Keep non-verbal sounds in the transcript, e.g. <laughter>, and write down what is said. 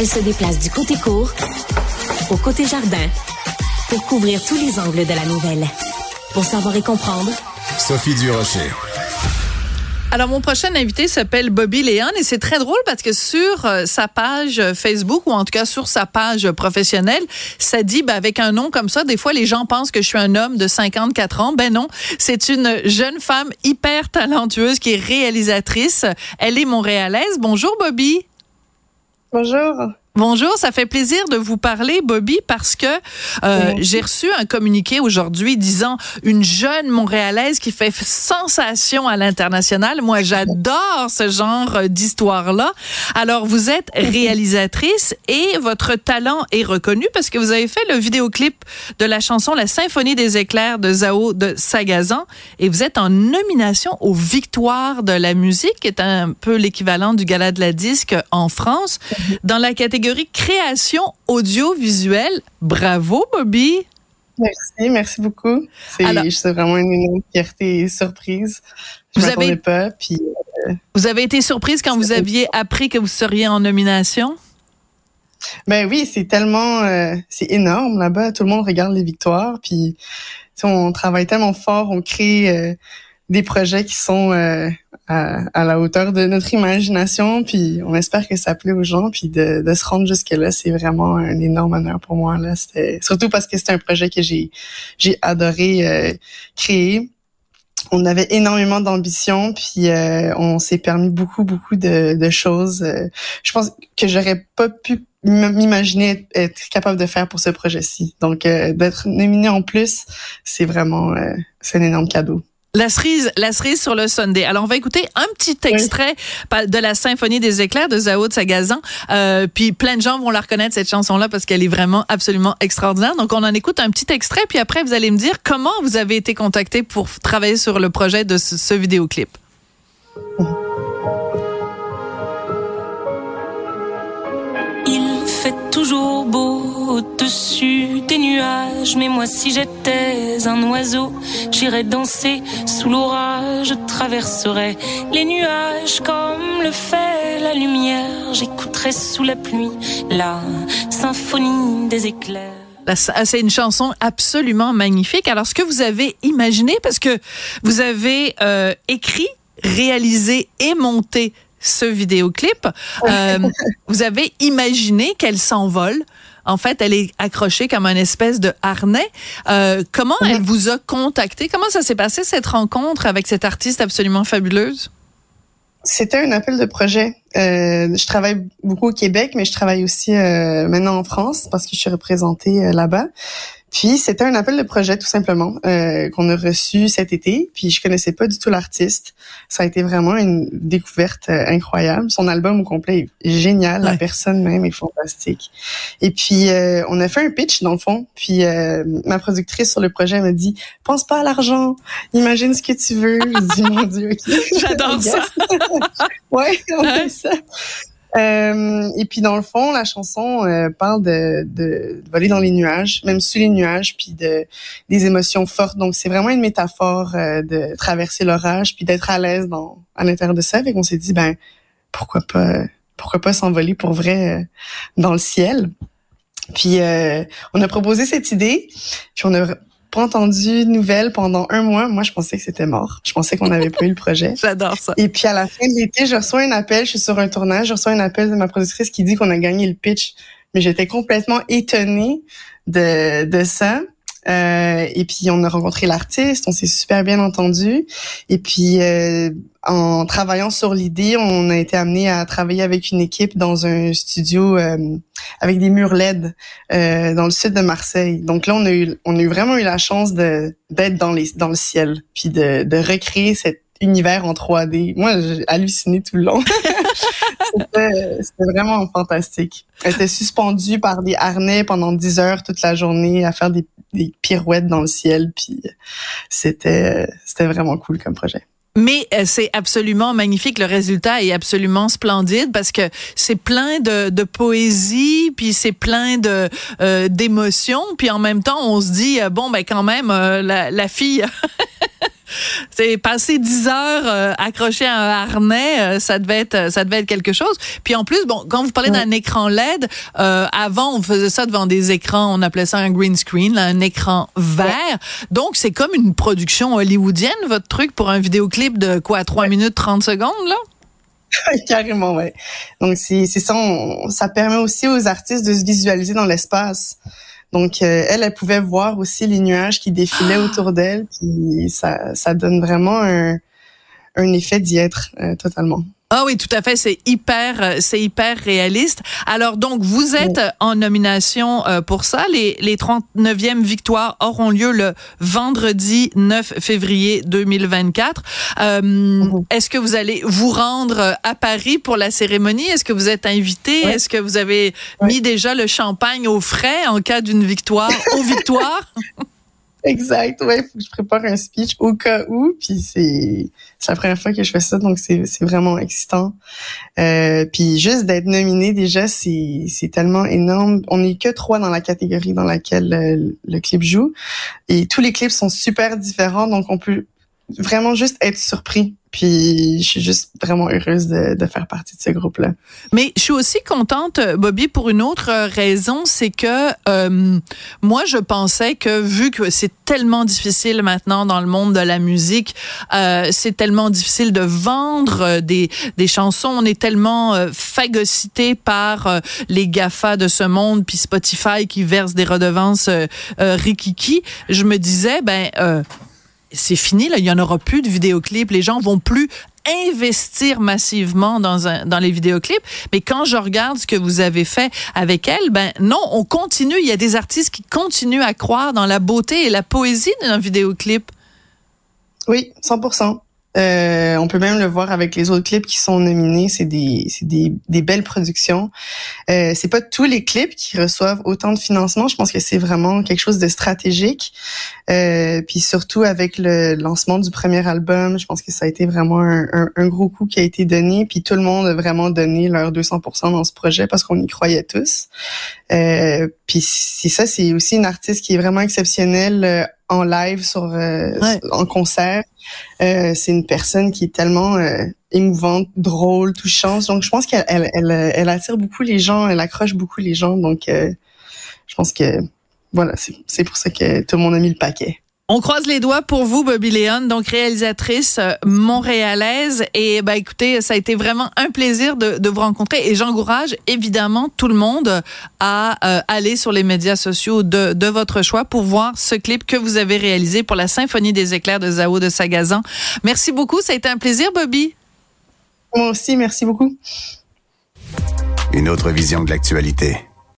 Elle se déplace du côté court au côté jardin pour couvrir tous les angles de la nouvelle. Pour savoir et comprendre, Sophie Durocher. Alors, mon prochain invité s'appelle Bobby Léon et c'est très drôle parce que sur euh, sa page Facebook ou en tout cas sur sa page professionnelle, ça dit, ben, avec un nom comme ça, des fois les gens pensent que je suis un homme de 54 ans. Ben non, c'est une jeune femme hyper talentueuse qui est réalisatrice. Elle est montréalaise. Bonjour Bobby. Bonjour. Bonjour, ça fait plaisir de vous parler, Bobby, parce que euh, j'ai reçu un communiqué aujourd'hui disant une jeune Montréalaise qui fait sensation à l'international. Moi, j'adore ce genre d'histoire-là. Alors, vous êtes <laughs> réalisatrice et votre talent est reconnu parce que vous avez fait le vidéoclip de la chanson La Symphonie des éclairs de Zao de Sagazan et vous êtes en nomination aux Victoires de la musique, qui est un peu l'équivalent du Gala de la disque en France, dans la catégorie création audiovisuelle. Bravo, Bobby. Merci, merci beaucoup. C'est vraiment une énorme fierté et surprise. Je vous avez, pas. Puis, euh, vous avez été surprise quand vous aviez appris que vous seriez en nomination? Ben oui, c'est tellement, euh, c'est énorme là-bas. Tout le monde regarde les victoires. Puis, on travaille tellement fort, on crée euh, des projets qui sont euh, à, la hauteur de notre imagination, puis on espère que ça plaît aux gens, puis de, de se rendre jusque là, c'est vraiment un énorme honneur pour moi là. Surtout parce que c'est un projet que j'ai j'ai adoré euh, créer. On avait énormément d'ambition, puis euh, on s'est permis beaucoup beaucoup de, de choses. je pense que j'aurais pas pu m'imaginer être capable de faire pour ce projet-ci. Donc d'être nominé en plus, c'est vraiment c'est un énorme cadeau. La cerise, la cerise sur le Sunday. Alors, on va écouter un petit extrait de la Symphonie des éclairs de Zao de Sagazan. Euh, puis plein de gens vont la reconnaître, cette chanson-là, parce qu'elle est vraiment absolument extraordinaire. Donc, on en écoute un petit extrait, puis après, vous allez me dire comment vous avez été contacté pour travailler sur le projet de ce, ce vidéoclip. Il fait toujours beau au-dessus des nuages. Mais moi, si j'étais un oiseau, j'irais danser sous l'orage. Je traverserais les nuages comme le fait la lumière. J'écouterais sous la pluie la symphonie des éclairs. Ah, c'est une chanson absolument magnifique. Alors, ce que vous avez imaginé, parce que vous avez euh, écrit, réalisé et monté ce vidéoclip, euh, <laughs> vous avez imaginé qu'elle s'envole en fait, elle est accrochée comme un espèce de harnais. Euh, comment elle vous a contacté? Comment ça s'est passé, cette rencontre avec cette artiste absolument fabuleuse? C'était un appel de projet. Euh, je travaille beaucoup au Québec, mais je travaille aussi euh, maintenant en France parce que je suis représentée là-bas. Puis c'était un appel de projet tout simplement euh, qu'on a reçu cet été. Puis je connaissais pas du tout l'artiste. Ça a été vraiment une découverte euh, incroyable. Son album au complet est génial. La personne même est fantastique. Et puis euh, on a fait un pitch dans le fond. Puis euh, ma productrice sur le projet m'a dit pense pas à l'argent, imagine ce que tu veux. Je dis mon Dieu. <laughs> J'adore ça. <laughs> ouais, on fait ça. Euh, et puis dans le fond, la chanson euh, parle de, voler dans les nuages, même sous les nuages, puis de des émotions fortes. Donc c'est vraiment une métaphore euh, de traverser l'orage, puis d'être à l'aise dans à l'intérieur de ça. Fait qu'on s'est dit ben pourquoi pas pourquoi pas s'envoler pour vrai dans le ciel. Puis on a proposé cette idée, puis on a pas entendu de nouvelles pendant un mois. Moi, je pensais que c'était mort. Je pensais qu'on avait pas eu le projet. <laughs> J'adore ça. Et puis à la fin de l'été, je reçois un appel. Je suis sur un tournage. Je reçois un appel de ma productrice qui dit qu'on a gagné le pitch. Mais j'étais complètement étonnée de, de ça. Euh, et puis on a rencontré l'artiste, on s'est super bien entendu. Et puis euh, en travaillant sur l'idée, on a été amené à travailler avec une équipe dans un studio euh, avec des murs LED euh, dans le sud de Marseille. Donc là, on a eu, on a eu vraiment eu la chance de d'être dans les dans le ciel, puis de, de recréer cet univers en 3D. Moi, j'ai halluciné tout le long. <laughs> C'était vraiment fantastique. Elle était suspendue par des harnais pendant 10 heures toute la journée à faire des, des pirouettes dans le ciel. Puis c'était vraiment cool comme projet. Mais euh, c'est absolument magnifique. Le résultat est absolument splendide parce que c'est plein de, de, poésie, puis c'est plein de euh, d'émotions, puis en même temps on se dit euh, bon ben quand même la, fille c'est passé 10 heures euh, accroché à un harnais, euh, ça devait être ça devait être quelque chose. Puis en plus, bon, quand vous parlez d'un écran LED, euh, avant on faisait ça devant des écrans, on appelait ça un green screen, là, un écran vert. Donc c'est comme une production hollywoodienne votre truc pour un vidéoclip de quoi 3 minutes 30 secondes là? <laughs> Carrément, ouais. Donc c'est c'est ça, ça permet aussi aux artistes de se visualiser dans l'espace. Donc, euh, elle, elle pouvait voir aussi les nuages qui défilaient ah! autour d'elle, puis ça, ça donne vraiment un, un effet d'y être euh, totalement. Ah oui, tout à fait, c'est hyper euh, c'est hyper réaliste. Alors donc vous êtes en nomination euh, pour ça. Les les 39e victoires auront lieu le vendredi 9 février 2024. Euh, mhm. est-ce que vous allez vous rendre à Paris pour la cérémonie? Est-ce que vous êtes invité? Est-ce que vous avez mis déjà le champagne au frais en cas d'une victoire aux victoires? <laughs> Exact, ouais, faut que je prépare un speech au cas où, puis c'est la première fois que je fais ça, donc c'est vraiment excitant. Euh, puis juste d'être nominé déjà, c'est c'est tellement énorme. On n'est que trois dans la catégorie dans laquelle le, le clip joue, et tous les clips sont super différents, donc on peut vraiment juste être surpris puis je suis juste vraiment heureuse de, de faire partie de ce groupe-là. Mais je suis aussi contente, Bobby, pour une autre raison, c'est que euh, moi, je pensais que vu que c'est tellement difficile maintenant dans le monde de la musique, euh, c'est tellement difficile de vendre des, des chansons, on est tellement euh, phagocyté par euh, les GAFA de ce monde, puis Spotify qui verse des redevances euh, euh, rikiki, je me disais, ben c'est fini, là, il y en aura plus de vidéoclips. Les gens vont plus investir massivement dans, un, dans les vidéoclips. Mais quand je regarde ce que vous avez fait avec elle, ben non, on continue. Il y a des artistes qui continuent à croire dans la beauté et la poésie d'un vidéoclip. Oui, 100 euh, on peut même le voir avec les autres clips qui sont nominés. C'est des, des, des, belles productions. Euh, c'est pas tous les clips qui reçoivent autant de financement. Je pense que c'est vraiment quelque chose de stratégique. Euh, puis surtout avec le lancement du premier album, je pense que ça a été vraiment un, gros coup qui a été donné. Puis tout le monde a vraiment donné leur 200% dans ce projet parce qu'on y croyait tous. Euh, puis c'est ça, c'est aussi une artiste qui est vraiment exceptionnelle euh, en live, sur, euh, en concert. Euh, c'est une personne qui est tellement euh, émouvante, drôle, touchante. Donc, je pense qu'elle elle, elle, attire beaucoup les gens, elle accroche beaucoup les gens. Donc, je pense que voilà, c'est pour ça que tout le monde a mis le paquet. On croise les doigts pour vous, Bobby Léon, donc réalisatrice euh, montréalaise. Et bah écoutez, ça a été vraiment un plaisir de, de vous rencontrer. Et j'encourage évidemment tout le monde à euh, aller sur les médias sociaux de, de, votre choix pour voir ce clip que vous avez réalisé pour la Symphonie des éclairs de Zao de Sagazan. Merci beaucoup, ça a été un plaisir, Bobby. Moi aussi, merci beaucoup. Une autre vision de l'actualité.